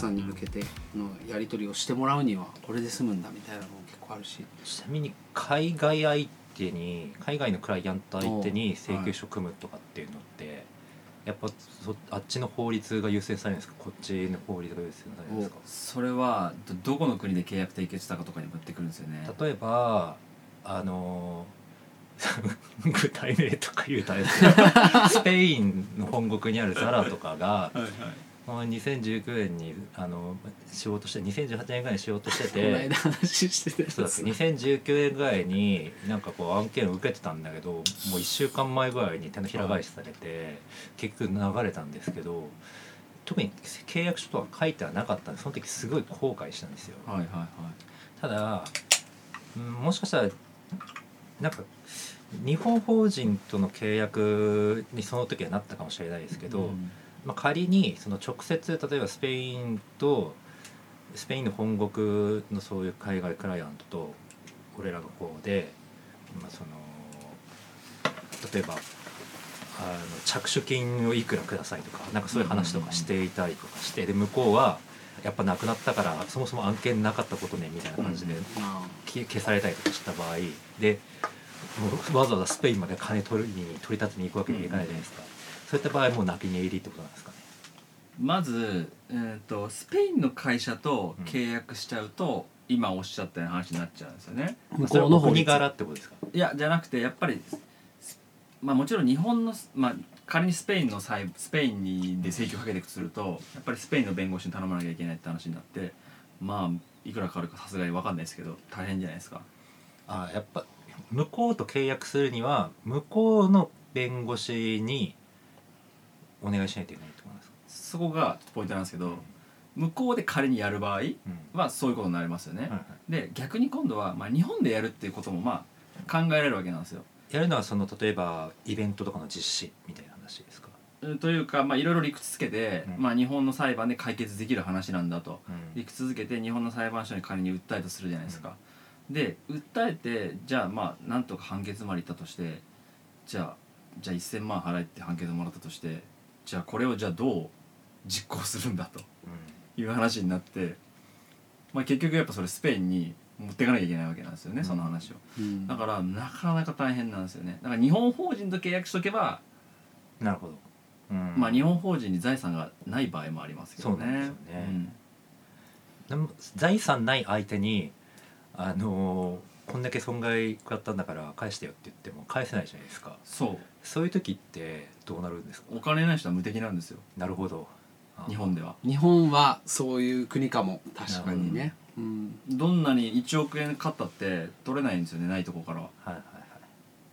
決算に向けてのやり取りをしてもらうにはこれで済むんだみたいなのも結構あるし。ちなみに海外相手に海外のクライアント相手に請求書組むとかっていうのって、やっぱそあっちの法律が優先されるんですか？こっちの法律が優先されるんですか？それはどどこの国で契約締結したかとかにもってくるんですよね。例えばあの 具体名とか言うとあれですけど スペインの本国にあるザラとかが2019年にあの仕事して2018年ぐらいに仕事してこのて間話してそうだっけ2019年ぐらいになんかこう案件を受けてたんだけどもう1週間前ぐらいに手のひら返しされて結局流れたんですけど特に契約書とは書いてはなかったんでその時すごい後悔したんですよ。はいはいはい。ただ、うんもしかしたらなんか日本法人との契約にその時はなったかもしれないですけど、うんまあ、仮にその直接例えばスペインとスペインの本国のそういう海外クライアントと俺らがこうで、まあ、その例えばあの着手金をいくらくださいとかなんかそういう話とかしていたりとかしてで向こうはやっぱなくなったからそもそも案件なかったことねみたいな感じであ消消されたりとかした場合でもうわざわざスペインまで金取りに取り立てに行くわけにはいかないじゃないですか、そういった場合もう泣き寝入りってことなんですかね？まず、えー、とスペインの会社と契約しちゃうと、今おっしゃったような話になっちゃうんですよね。向こうの法律。柄ってことですか？いやじゃなくてやっぱりまあもちろん日本の、まあ、仮にスペインの裁スペインにで請求かけていくとするとやっぱりスペインの弁護士に頼まなきゃいけないって話になってまあいくらかかるかさすがに分かんないですけど大変じゃないですか。あやっぱ向こうと契約するには向こうの弁護士にお願いしないといけないとなんです。か、そこがポイントなんですけど向こうで仮にやる場合うん。はそういうことになりますよね、はいはい。で逆に今度は、まあ、日本でやるっていうこともまあ考えられるわけなんですよ。やるのはその例えばイベントとかの実施みたいな話ですか、うんというかまあいろいろ理屈つけて、うん。まあ、日本の裁判で解決できる話なんだと。うん。理屈づけて日本の裁判所に仮に訴えたとするじゃないですか、で訴えてじゃあまあなんとか判決までいったとしてじゃあじゃあ1,000万払えって判決もらったとしてじゃあこれをじゃあどう実行するんだという話になって、まあ、結局やっぱそれスペインに持っていかなきゃいけないわけなんですよね、うん。その話を。うん。だからなかなか大変なんですよね。だから日本法人と契約しとけば、うんなるほど、うん。まあ日本法人に財産がない場合もありますけどね。そうなんですよね。うん。でも財産ない相手にあのーこんだけ損害食らったんだから返してよって言っても返せないじゃないですか。そうそういう時ってどうなるんですか？お金ない人は無敵なんですよ。なるほど。あ日本では。日本はそういう国かも。確かにね、うん、どんなに1億円買ったって取れないんですよねないとこからは。はいはいはい。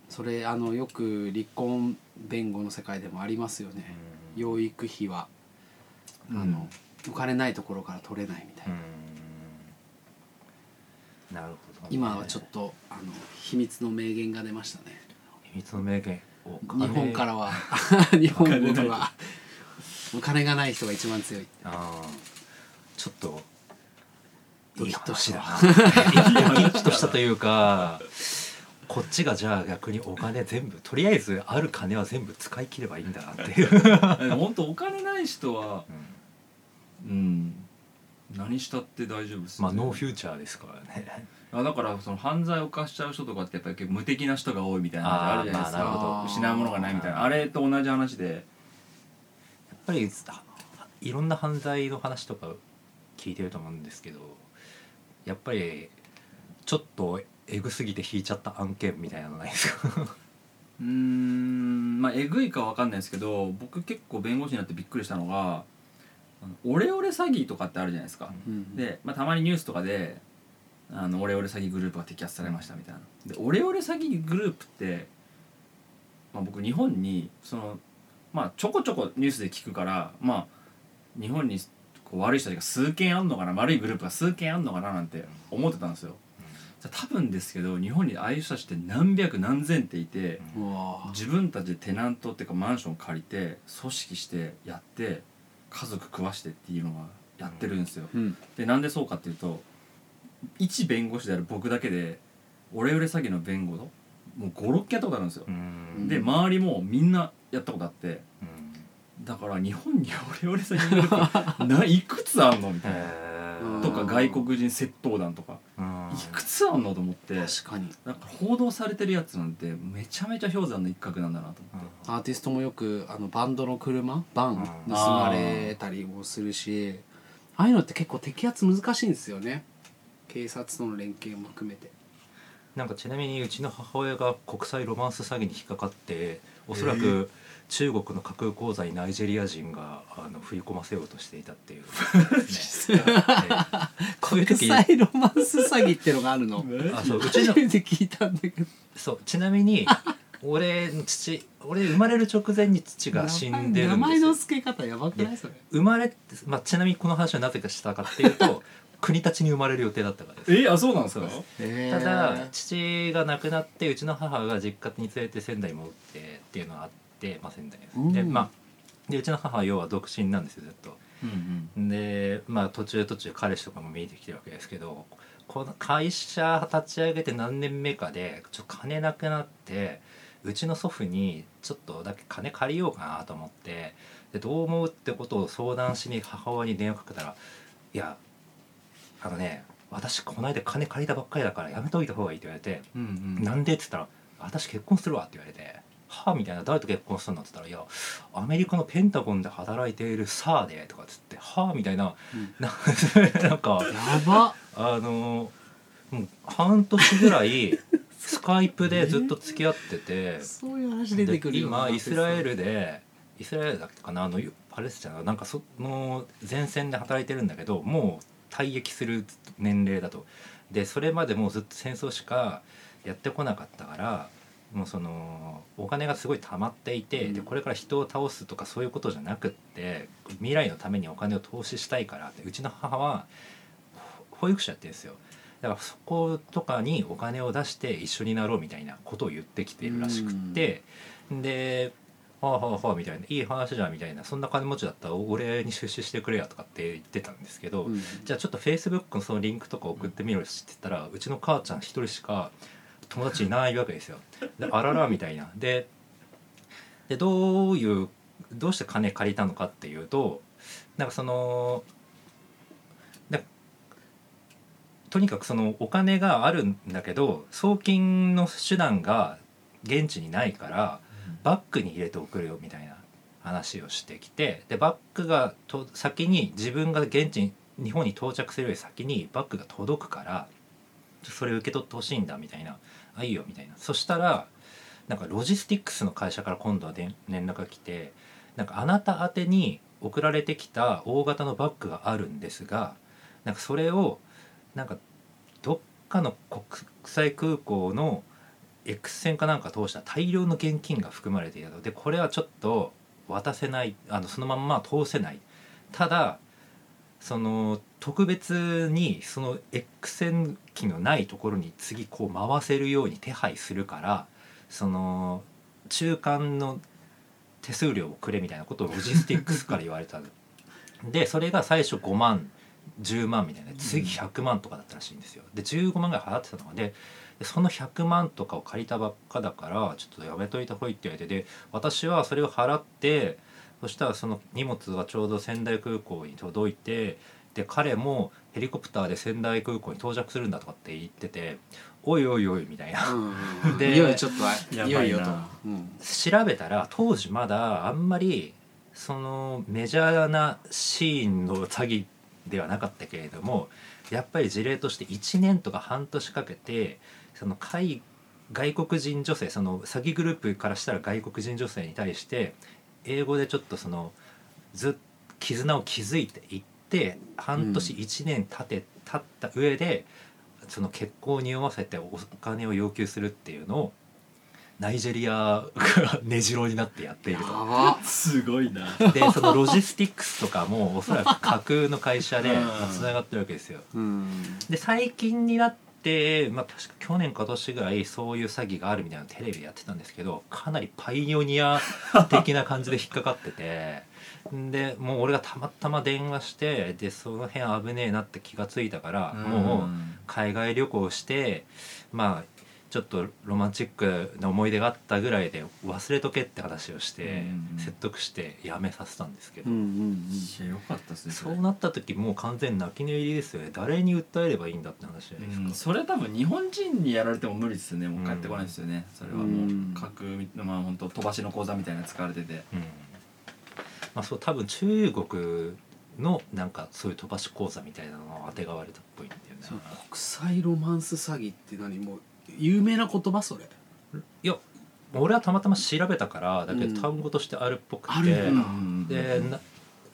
それあのよく離婚弁護の世界でもありますよね、養育費は。あの、お金ないところから取れないみたいな、うん。なるほどね、今はちょっとあの秘密の名言が出ましたね。秘密の名言。お日本からは。は 日本語ではお金がない。人が一番強い。あー。ちょっとドキッとしたいい話だな。ドキッとしたというかこっちがじゃあ逆にお金全部とりあえずある金は全部使い切ればいいんだなっていう、本当お金ない人はうん。うん何したって大丈夫ですまあノーフューチャーですからねあだからその犯罪を犯しちゃう人とかってやっぱり無敵な人が多いみたいな話あるじゃないですか。失うものがないみたいな。あれと同じ話で。やっぱりいろんな犯罪の話とか聞いてると思うんですけどやっぱりちょっとエグすぎて引いちゃった案件みたいなのないですか？うーんまあえぐいかわかんないですけど僕結構弁護士になってびっくりしたのがオレオレ詐欺とかってあるじゃないですか、うん。で、まあ、たまにニュースとかであのオレオレ詐欺グループが摘発されましたみたいな。でオレオレ詐欺グループって、まあ、僕日本にそのまあちょこちょこニュースで聞くからまあ日本にこう悪い人たちが数件あんのかな悪いグループが数件あんのかななんて思ってたんですよ、じゃあ多分ですけど日本にああいう人たちって何百何千っていて、自分たちでテナントっていうかマンション借りて組織してやって家族食わしてっていうのがやってるんですよ、うん。でなんでそうかっていうと一弁護士である僕だけでオレオレ詐欺の弁護のもう56件やったことあるんですよ、うん。で周りもみんなやったことあってだから日本にオレオレ詐欺グループないくつあんのみたいな。とか外国人窃盗団とか。うん。いくつあんのと思って。確かに。なんか報道されてるやつなんてめちゃめちゃ氷山の一角なんだなと思って。アーティストもよくあのバンドの車バンうん。盗まれたりもするしああいうのって結構摘発難しいんですよね警察との連携も含めて。なんかちなみにうちの母親が国際ロマンス詐欺に引っかかっておそらえー。く中国の架空口座にナイジェリア人があの振り込ませようとしていたっていう、ね ええ。こういう国時際ロマンス詐欺ってのがあるの？あそううちの初めて聞いたんだけど。そうちなみに俺の父俺生まれる直前に父が死んでるんですよ。名前の付け方やばくない？それ。生まれまあ、ちなみにこの話はなぜかしたかっていうと国立に生まれる予定だったからです。えあそうなんですか？ただ父が亡くなってうちの母が実家に連れて仙台に戻ってっていうのがあって、まあ、仙台うん。にでまあでうちの母は要は独身なんですよずっと。うんうん。でまあ途中途中彼氏とかも見えてきてるわけですけどこの会社立ち上げて何年目かでちょっと金なくなってうちの祖父にちょっとだけ金借りようかなと思ってでどう思うってことを相談しに母親に電話かけたら「いやあのね私この間金借りたばっかりだからやめといた方がいい」って言われてうんうんなんで?」っつったら「私結婚するわ」って言われて「はあ?」みたいな「誰と結婚するの?」って言ったら「いやアメリカのペンタゴンで働いているサーで」とかっつって「はあ?」みたいなうんな なんかやばあのもう半年ぐらい スカイプでずっと付き合っててそういう話出てくる今イスラエルでイスラエルだっけかな？あのパレスチナなんかその前線で働いてるんだけどもう退役する年齢だと。でそれまでもうずっと戦争しかやってこなかったからもうそのお金がすごい溜まっていて、うん。でこれから人を倒すとかそういうことじゃなくって未来のためにお金を投資したいからってうちの母はほ保育士やってるんですよ。だからそことかにお金を出して一緒になろうみたいなことを言ってきてるらしくって、で「はあはあはあ」みたいな「いい話じゃん」みたいな「そんな金持ちだったら俺に出資してくれや」とかって言ってたんですけど、うんじゃあちょっとフェイスブックのそのリンクとか送ってみろって言ったらうちの母ちゃん一人しか友達いないわけですよ。であららみたいな。ででどういうどうして金借りたのかっていうとなんかそのでとにかくそのお金があるんだけど送金の手段が現地にないからバッグに入れて送るよみたいな話をしてきてでバッグがと先に自分が現地に日本に到着するより先にバッグが届くからそれ受け取ってほしいんだみたいな「あいいよ」みたいな。そしたらなんかロジスティックスの会社から今度はで連絡が来てなんかあなた宛てに送られてきた大型のバッグがあるんですがなんかそれをなんかどっかの国際空港の X 線かなんか通した大量の現金が含まれていたのでこれはちょっと渡せないあのそのまんま通せない。ただその特別にその X 線機のないところに次こう回せるように手配するからその中間の手数料をくれみたいなことをロジスティックスから言われた でそれが最初5万10万みたいな。次100万とかだったらしいんですよ。で15万ぐらい払ってたのででその100万とかを借りたばっかだからちょっとやめといた方がいいって言われてで私はそれを払ってそしたらその荷物がちょうど仙台空港に届いてで彼もヘリコプターで仙台空港に到着するんだとかって言ってておいおいおいみたいな。うん でいよいよちょっとはいよいよとやばいなうん。調べたら当時まだあんまりそのメジャーなシーンの詐欺ではなかったけれどもやっぱり事例として1年とか半年かけてその海外国人女性その詐欺グループからしたら外国人女性に対して英語でちょっとそのずっ絆を築いていって半年うん1年経て経った上でその結婚を匂わせてお金を要求するっていうのをナイジェリアが根城になってやっているやと。ばすごいなでそのロジスティックスとかもおそらく架空の会社でうんつながってるわけですよ。うんで最近になって、まあ、確か去年か今年ぐらいそういう詐欺があるみたいなのテレビでやってたんですけどかなりパイオニア 的な感じで引っかかっててでもう俺がたまたま電話してでその辺危ねえなって気がついたから、もう海外旅行してまあちょっとロマンチックな思い出があったぐらいで忘れとけって話をしてうん説得してやめさせたんですけど、そうなった時もう完全に泣き寝入りですよね。誰に訴えればいいんだって話じゃないですか、うん。それは多分日本人にやられても無理ですよね。もう帰ってこないですよね、それはもううん。各まあ本当飛ばしの講座みたいなの使われてて。うん。まあそう多分中国のなんかそういう飛ばし講座みたいなのをあてがわれたっぽいんだよね。そう国際ロマンス詐欺って何？もう有名な言葉それ。いや俺はたまたま調べたからだけうん。ど単語としてあるっぽくて、うんでな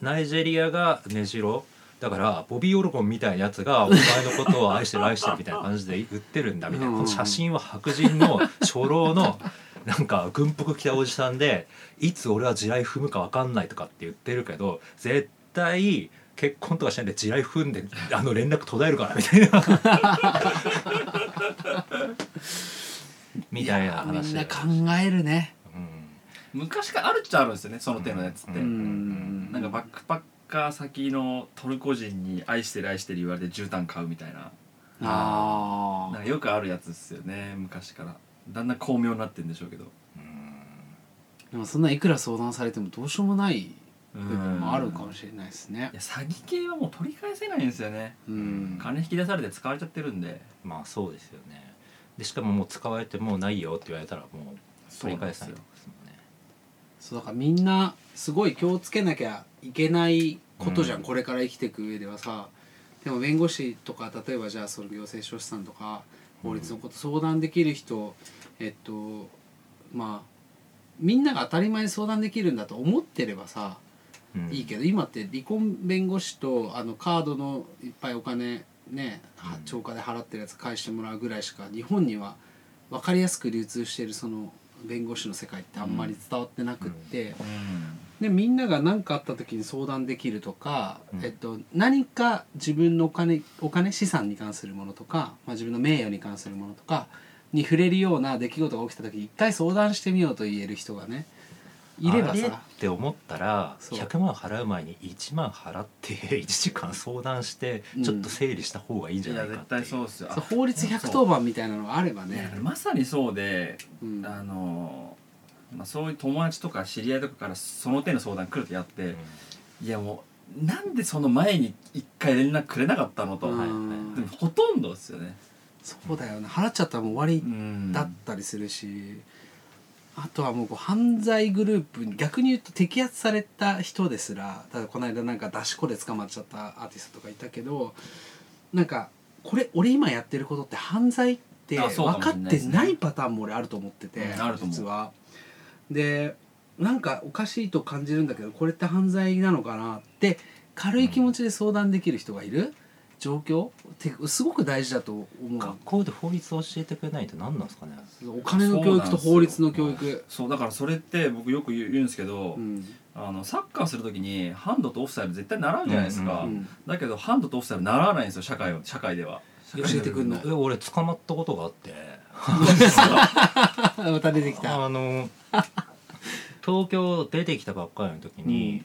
ナイジェリアが根城だからボビー・オルゴンみたいなやつがお前のことを愛してる愛してるみたいな感じで言ってるんだみたいな。うんこの写真は白人の初老のなんか軍服着たおじさんでいつ俺は地雷踏むか分かんないとかって言ってるけど絶対結婚とかしないで地雷踏んであの連絡途絶えるからみたいな みたいな話みんなだ考よえるね。うん。昔からあるっちゃあるんですよねその手のやつって、うん。うん。なんかバックパッカー先のトルコ人に愛してる愛してる言われて絨毯買うみたいな。あなんかよくあるやつですよね昔から。だんだん巧妙になってるんでしょうけど。あでもそんないくら相談されてもどうしようもない部部分もあるかもしれないですね。いや詐欺系はもう取り返せないんですよね。うん。金引き出されて使われちゃってるんで。まあそうですよねでしかももう使われてもうないよって言われたらもう取り返せないですもんねそうだからみんなすごい気をつけなきゃいけないことじゃん、うん。これから生きていく上ではさ。でも弁護士とか例えばじゃあその行政書士さんとか法律のこと相談できる人、えっとまあみんなが当たり前に相談できるんだと思ってればさ、うん。いいけど今って離婚弁護士とあのカードのいっぱいお金ね超過で払ってるやつ返してもらうぐらいしか日本には分かりやすく流通してるその弁護士の世界ってあんまり伝わってなくって、でみんなが何かあった時に相談できるとか、うん。えっと、何か自分のお金お金資産に関するものとか、まあ、自分の名誉に関するものとかに触れるような出来事が起きた時に一回相談してみようと言える人がねいればあれ？っさて思ったらそう。100万払う前に1万払って 1時間相談してちょっと整理した方がいいんじゃないかっていう。対そうっすよ。法律110番みたいなのがあればね、まさにそうでうん、あのまあそういう友達とか知り合いとかからその手の相談来るとやって、うん。いやもうなんでその前に一回連絡くれなかったのと、うんはい。はいでもほとんどですよね。そうだよね払っちゃったらもう終わりうん。だったりするし、あとはもうこう犯罪グループに逆に言うと摘発された人ですらただこの間なんか出し子で捕まっちゃったアーティストとかいたけどなんかこれ俺今やってることって犯罪って分かってないパターンも俺あると思ってて、うんあると思う。実は。でなんかおかしいと感じるんだけどこれって犯罪なのかなって軽い気持ちで相談できる人がいる状況？ってすごく大事だと思う。学校で法律を教えてくれないと何なんですかね。お金の教育と法律の教育。そうだからそれって僕よく言う言うんですけど、うん。あのサッカーするときにハンドとオフサイド絶対習うじゃないですか、うんうんだけどハンドとオフサイド習わないんですよ社会は。社会では。教えてくんの。え俺捕まったことがあって。また出てきた。あの東京出てきたばっかりの時に、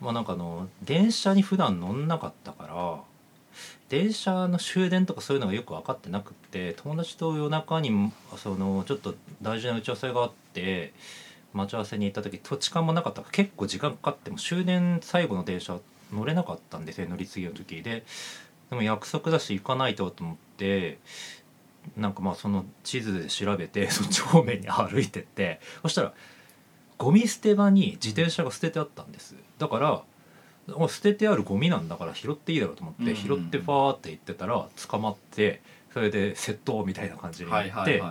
まあなんかあの電車に普段乗んなかったから電車の終電とかそういうのがよく分かってなくて友達と夜中にそのちょっと大事な打ち合わせがあって待ち合わせに行った時土地勘もなかったから結構時間かかっても終電最後の電車乗れなかったんですよ乗り継ぎの時で。でも約束だし行かないとと思ってなんかまあその地図で調べて そっち方面に歩いてって。そしたらゴミ捨て場に自転車が捨ててあったんです。だから捨ててあるゴミなんだから拾っていいだろうと思って、拾ってファーって行ってたら捕まってそれで窃盗みたいな感じになって、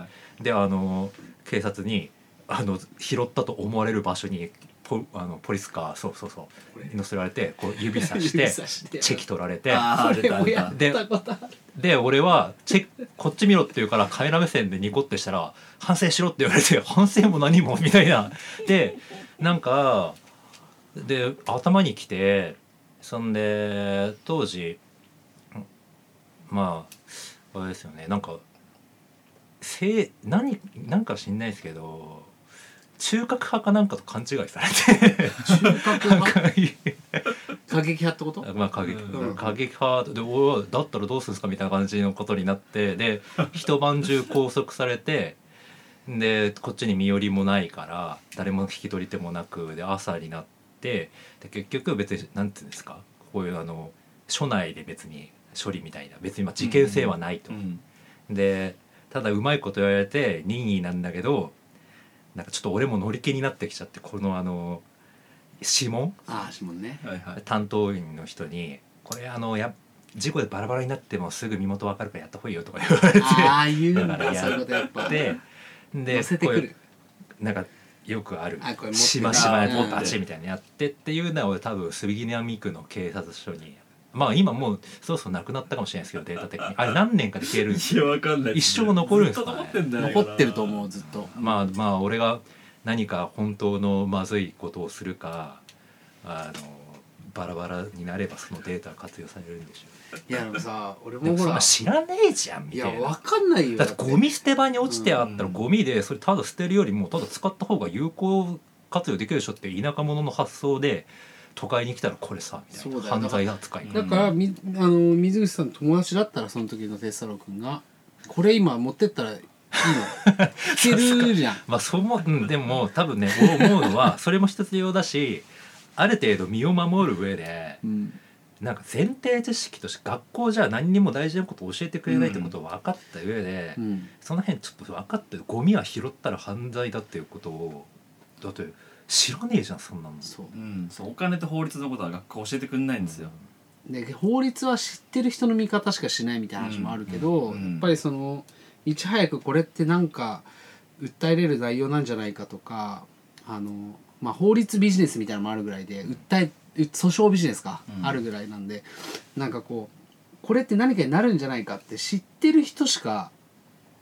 であの警察にあの拾ったと思われる場所にポあのポリスカーそうそうそう乗せられてこう指さし 指て。チェキ取られてあーこれもや出ったことある。で俺はチェこっち見ろって言うからカメラ目線でニコってしたら「反省しろ」って言われて「反省も何も」みたいな。でなんかで頭にきてそんで当時まああれですよねなんかせ何なんか知んないですけど中核派かなんかと勘違いされて。中核派？過激派ってこと？まあ過激、うん。過激派でおいだったらどうするんですかみたいな感じのことになってで一晩中拘束されてでこっちに身寄りもないから誰も引き取り手もなくで朝になってで結局別になんていうんですかこういうあの署内で別に処理みたいな別にまあ事件性はないと。うんでただうまいこと言われて任意なんだけどなんかちょっと俺も乗り気になってきちゃってこのあの指紋？ああ指紋ね。はいはい。担当員の人に「これあのや事故でバラバラになってもすぐ身元わかるからやった方がいいよ」とか言われて。ああ言うんだ。そういうことやっぱ。でで乗せてくる。なんかよくある。あこれ持っしましまあー。やパチみたいなのやってっていうのを多分杉並区の警察署にまあ今もうそろそろなくなったかもしれないですけどデータ的に。あれ何年かで消えるんですよいやわかんない一生残るんですかね。ずっと残って残ってると思うずっと。まあまあ俺が何か本当のまずいことをするかあのバラバラになればそのデータが活用されるんでしょいやでもさ俺もそんもほら。な知らねえじゃんみいたいな。やわかんないよ。だってゴミ捨て場に落ちてあったらうんゴミでそれただ捨てるよりもただ使った方が有効活用できるでしょっていう田舎者の発想で都会に来たらこれさみたいなそうだよ。犯罪扱い。うんだからみあの水口さんの友達だったらその時の哲太郎君がこれ今持ってったらいいの。いけるじゃん。まあそう思う。うんでも多分ね思うのはそれも必要だしある程度身を守る上でうんなんか前提知識として学校じゃ何にも大事なことを教えてくれないってことを分かった上で、うん。その辺ちょっと分かってるゴミは拾ったら犯罪だっていうことをだって知らねえじゃんそんなの。そう。うんそうお金と法律のことは学校教えてくれないんですよ。で法律は知ってる人の見方しかしないみたいな話もあるけど、うん。うん。やっぱりそのいち早くこれってなんか訴えれる内容なんじゃないかとかあの、まあ、法律ビジネスみたいなのもあるぐらいで訴え訴訟ビジネスか、うん。あるぐらいなんでなんかこうこれって何かになるんじゃないかって知ってる人しか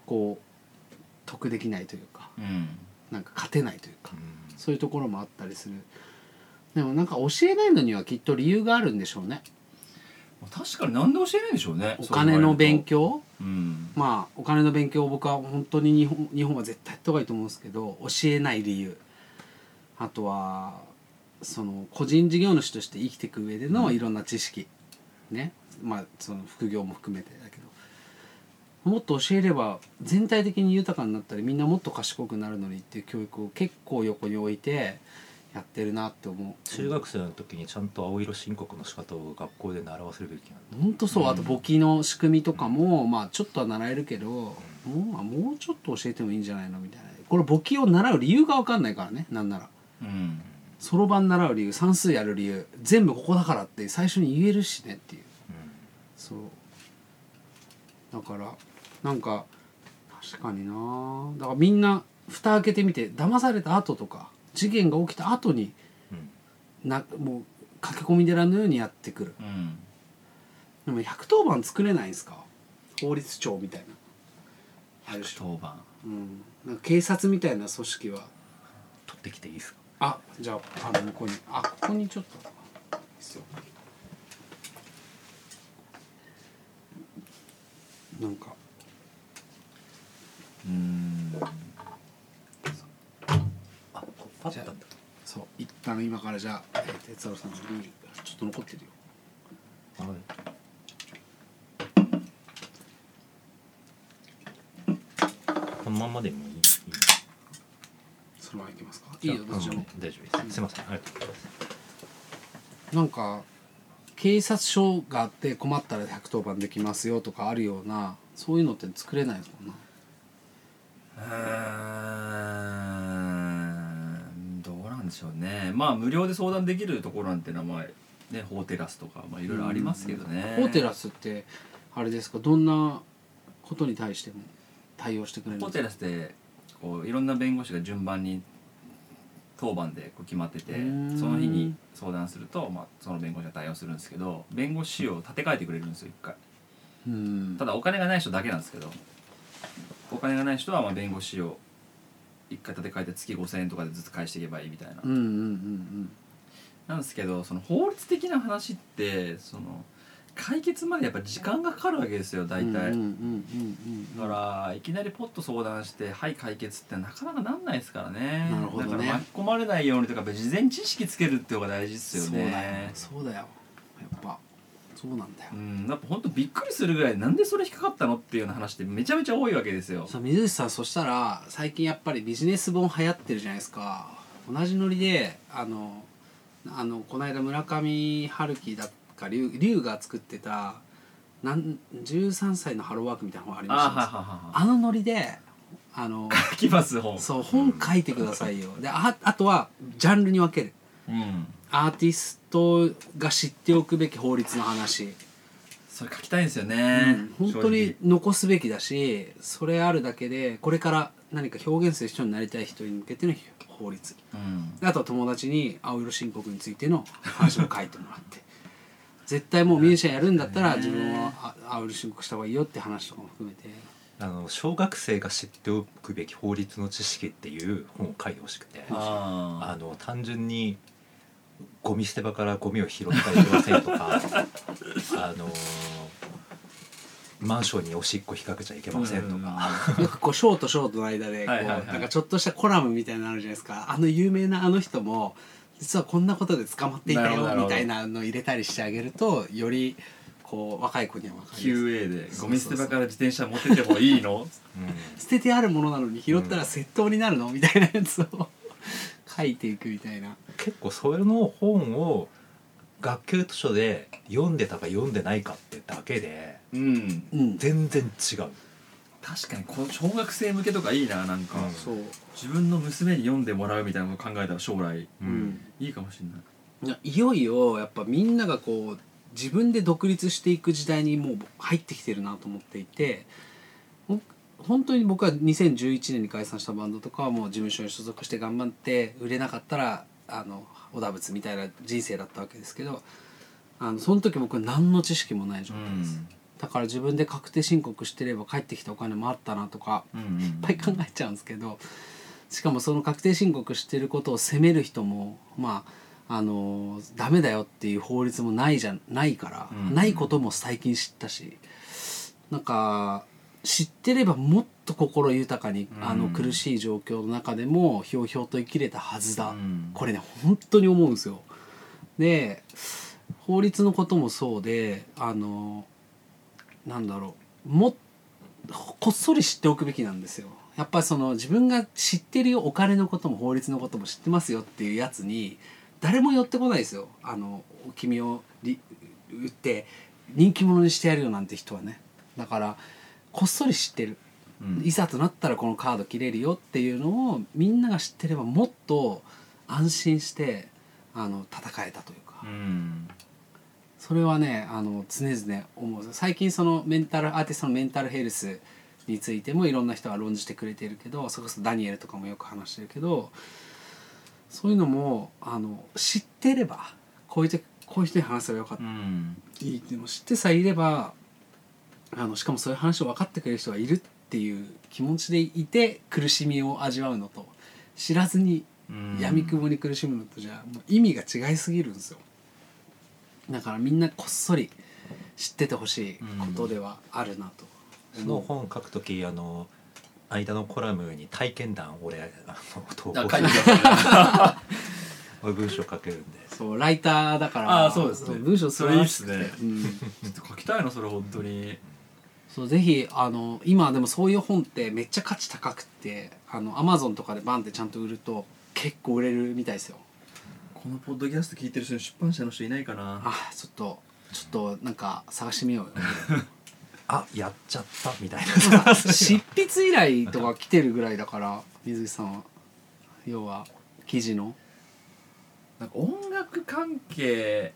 こう得できないというかうん。なんか勝てないというかうん。そういうところもあったりする。でもなんか教えないのにはきっと理由があるんでしょうね。確かになんで教えないんでしょうねお金の勉強強？うん。まあお金の勉強を僕は本当に日本日本は絶対やった方がいいと思うんですけど教えない理由。あとはその個人事業主として生きていく上でのいろんな知識、ね。まあその副業も含めてだけど。もっと教えれば全体的に豊かになったりみんなもっと賢くなるのにっていう教育を結構横に置いてやってるなって思う。中学生の時にちゃんと青色申告の仕方を学校で習わせるべきなんだ。本当そう、うん。あと簿記の仕組みとかも、まあちょっとは習えるけど、もうまあもうちょっと教えてもいいんじゃないのみたいな。これ簿記を習う理由が分かんないからねなんなら。うんそろばん習う理由算数やる理由全部ここだからって最初に言えるしねっていう。そう。だからなんか確かにな。だからみんな蓋開けてみて騙された後とか事件が起きた後にうん。なもう駆け込み寺のようにやってくる。うん。でも110番作れないんですか？法律庁みたいな。あるでしょ、110番。うん、なんか警察みたいな組織は。取ってきていいですか？あじゃああの向こうにあここにちょっと。なんか。うん。あパッとそう。一旦今からじゃあ、えー、哲郎さんのビールちょっと残ってるよ。このまんまでもいいままいきますか？いいよどっちでも。うん。大丈夫です。すいません。ありがとうございます。なんか警察署があって困ったら110番できますよとかあるようなそういうのって作れないですもんな。うん。どうなんでしょうね。まあ無料で相談できるところなんてのはまあね法テラスとかまあいろいろありますけどね。ホーテラスってあれですか？どんなことに対しても対応してくれるんですか？テラスでこういろんな弁護士が順番に当番でこう決まっててその日に相談すると、まあ、その弁護士が対応するんですけど弁護士を立て替えてくれるんですよ一回。うん。ただお金がない人だけなんですけどお金がない人はまあ弁護士を一回立て替えて月5,000円とかでずつ返していけばいいみたいな、うんうんうん。なんですけどその法律的な話ってその解決までやっぱ時間がかかるわけですようん大体、だからいきなりポッと相談して「はい解決」ってなかなかなんないですからね。なるほどね。だから巻き込まれないようにとか事前知識つけるっていうのが大じですよそうだよ。ねそうだよ。やっぱそうなんだよ、うん。やっぱ本当びっくりするぐらいなんでそれ引っかかったのっていうような話ってめちゃめちゃ多いわけですよ。さあ水内さんそしたら最近やっぱりビジネス本流行ってるじゃないですか。同じノリであのあのこの間村上春樹だっか龍龍が作ってたなん13歳のハローワークみたいな本ありましたね。あのノリであの書きます本。そう本書いてくださいよ。でああとはジャンルに分ける。うん。アーティストが知っておくべき法律の話、それ書きたいんですよね、本当に残すべきだしそれあるだけでこれから何か表現する人になりたい人に向けての法律。うん。であとは友達に青色申告についての話も書いてもらって絶対もうミュージシャンやるんだったら自分はあ青色申告した方がいいよって話とかも含めて。あの小学生が知っておくべき法律の知識っていう本を書いてほしくて。ああの単純にゴミ捨て場からゴミを拾ってはいけませんとか あのマンションにおしっこ引っ掛けちゃいけませんとか、よくこうショートショートの間でこうなんかちょっとしたコラムみたいなのあるじゃないですか。あの有名なあの人も実はこんなことで捕まっていたよみたいなのを入れたりしてあげるとよりこう若い子には分かりやすい。QA でゴミ捨て場から自転車持っててもいいの？うん。捨ててあるものなのに拾ったら窃盗になるの？みたいなやつを書いていくみたいな。結構それの本を学級図書で読んでたか読んでないかってだけでうん。うん。全然違う、確かにこの小学生向けとかいいななんか、うん。そう。自分の娘に読んでもらうみたいなこと考えたら将来うん。いいかもしれない。いやいよいよやっぱみんながこう自分で独立していく時代にもう入ってきてるなと思っていてほん本当に僕は2011年に解散したバンドとかはもう事務所に所属して頑張って売れなかったらあの小田仏みたいな人生だったわけですけどあのその時僕は何の知識もない状態です、だから自分で確定申告してれば帰ってきたお金もあったなとかうんうんいっぱい考えちゃうんですけどしかもその確定申告してることを責める人もまああのダメだよっていう法律もないじゃないから、うん。ないことも最近知ったしなんか知ってればもっと心豊かに、うん。あの苦しい状況の中でもひょうひょうと生きれたはずだ、うん。これね本当に思うんですよ。で法律のこともそうであのなんだろうもこっそり知っておくべきなんですよ。やっぱりその自分が知ってるよお金のことも法律のことも知ってますよっていうやつに誰も寄ってこないですよ。あの君をり売って人気者にしてやるよなんて人はね。だからこっそり知ってる。うんいざとなったらこのカード切れるよっていうのをみんなが知ってればもっと安心してあの戦えたというか、うんそれはねあの常々思う。最近そのメンタルアーティストのメンタルヘルスについてもいろんな人が論じてくれてるけどそれこそダニエルとかもよく話してるけどそういうのもあの知ってればこういう時こういう人に話せばよかった。うん。いいっていうのを知ってさえいればあのしかもそういう話を分かってくれる人がいるっていう気持ちでいて苦しみを味わうのと知らずにうん。闇雲に苦しむのとじゃもう意味が違いすぎるんですよだからみんなこっそり知っててほしいことではあるなとその本書く時あの間のコラムに体験談俺あの投稿あ書いてくださ俺文章書けるんで。そうライターだからあーそうですね。文章素晴らしくて。それいいっすうん。いちょっと書きたいのそれ本当に。そうぜひあの今でもそういう本ってめっちゃ価値高くってあのアマゾンとかでバンってちゃんと売ると結構売れるみたいですよこのポッドキャスト聞いてる人出版社の人いないかな？あちょっとちょっとなんか探してみようよ。あやっちゃったみたいな。執筆依頼とか来てるぐらいだから水木さんは。要は記事の。なんか音楽関係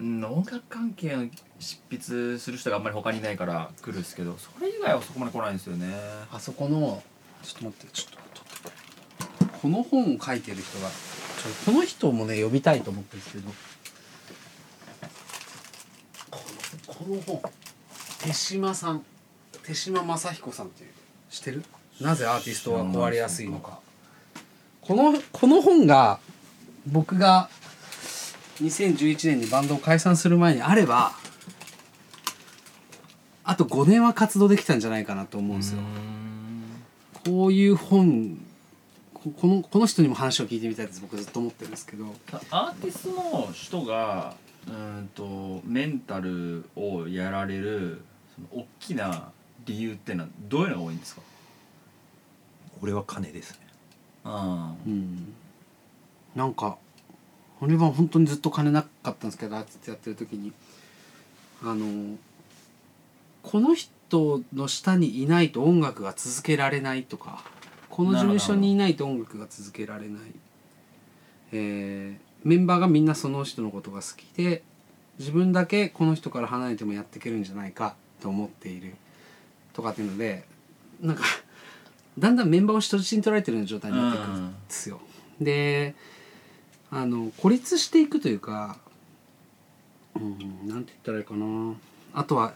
うん音楽関係の執筆する人があんまり他にいないから来るんですけどそれ以外はそこまで来ないんですよね。あそこのちょっと待ってちょっとこの本を書いてる人がこの人もね呼びたいと思ってるんですけど。このこの本手島さん。手島正彦さんっていう。知ってる？なぜアーティストは壊れやすいのか。このこの本が僕が2011年にバンドを解散する前にあればあと5年は活動できたんじゃないかなと思うんですよ。こういう本ここのこの人にも話を聞いてみたいです。僕ずっと思ってるんですけど。アーティストの人がーんとメンタルをやられるその大きな理由ってのはどういうのが多いんですか？俺は金ですね。あうん。なんか俺は本当にずっと金なかったんですけどアーティストやってる時に。あのこの人の下にいないと音楽が続けられないとかこの事務所にいないと音楽が続けられない、えーメンバーがみんなその人のことが好きで自分だけこの人から離れてもやっていけるんじゃないかと思っている。とかっていうのでなんかだんだんメンバーを人質に取られてるような状態になっていくんですよ。であの孤立していくというかうんなんて言ったらいいかな。あとは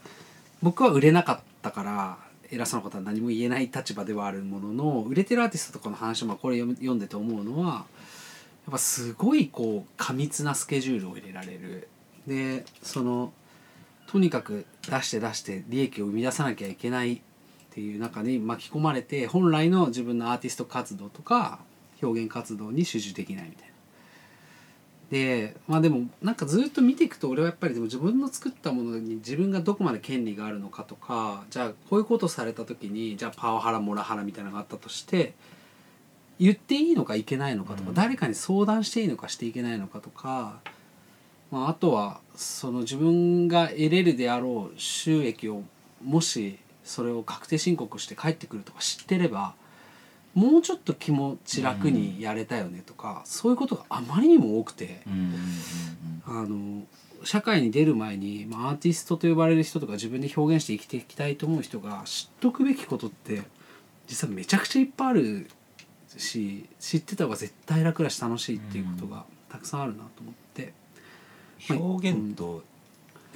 僕は売れなかったから偉そうなことは何も言えない立場ではあるものの売れてるアーティストとかの話もこれ読んでて思うのはやっぱすごいこう過密なスケジュールを入れられるでそのとにかく出して出して利益を生み出さなきゃいけないっていう中に巻き込まれて本来の自分のアーティスト活動とか表現活動に集中できないみたいな。でまあでもなんかずっと見ていくと俺はやっぱりでも自分の作ったものに自分がどこまで権利があるのかとかじゃあこういうことされた時にじゃあパワハラモラハラみたいなのがあったとして言っていいのかいけないのかとか、うん。誰かに相談していいのかしていけないのかとか、まあ、あとはその自分が得れるであろう収益をもしそれを確定申告して帰ってくるとか知ってればもうちょっと気持ち楽にやれたよねとか、そういうことがあまりにも多くて。うんうんうんあの社会に出る前に、まあ、アーティストと呼ばれる人とか自分で表現して生きていきたいと思う人が知っとくべきことって実はめちゃくちゃいっぱいあるし知ってた方が絶対楽だし楽しいっていうことがたくさんあるなと思って、はい表現と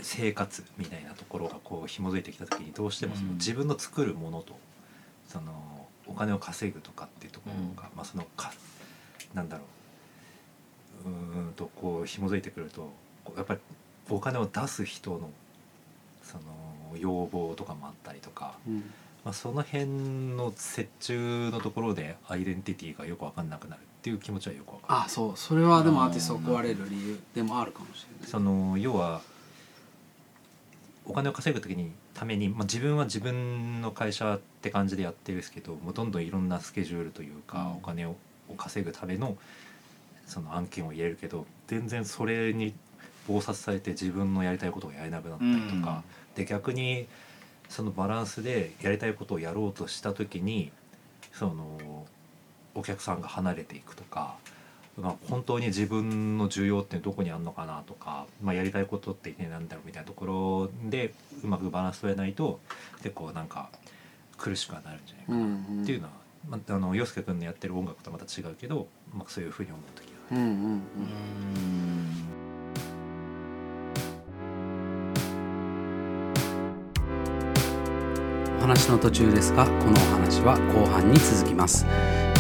生活みたいなところがこう紐づいてきた時にどうしてもそのうん。自分の作るものとそのお金を稼ぐとかっていうところが、まあそのかなんだろううーんとこう紐づいてくるとやっぱりお金を出す人のその要望とかもあったりとか、うんまあ、その辺の折衷のところでアイデンティティがよく分かんなくなるっていう気持ちはよく分かる。あそうそれはでもアーティストを壊れる理由でもあるかもしれない。その要はお金を稼ぐ時にために、まあ、自分は自分の会社って感じでやってるんですけどもうどんどんいろんなスケジュールというか、うん。お金をを稼ぐためのその案件を入れるけど全然それに忙殺されて自分のやりたいことがやれなくなったりとか、で逆にそのバランスでやりたいことをやろうとした時にそのお客さんが離れていくとか、まあ、本当に自分の需要ってどこにあるのかなとか、まあ、やりたいことってねなんだろうみたいなところでうまくバランス取れないと結構なんか苦しくはなるんじゃないかな。うんうん。っていうのは、まあ、あの洋介君のやってる音楽とはまた違うけど、まあ、そういうふうに思う時はうんうんうん。うん話の途中ですがこのお話は後半に続きます。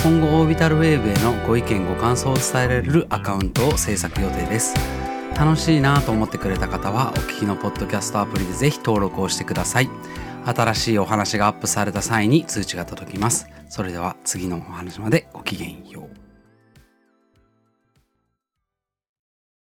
今後オービタルウェーブへのご意見ご感想を伝えられるアカウントを制作予定です。楽しいなと思ってくれた方はお聞きのポッドキャストアプリでぜひ登録をしてください。新しいお話がアップされた際に通知が届きます。それでは次のお話までごきげんよう。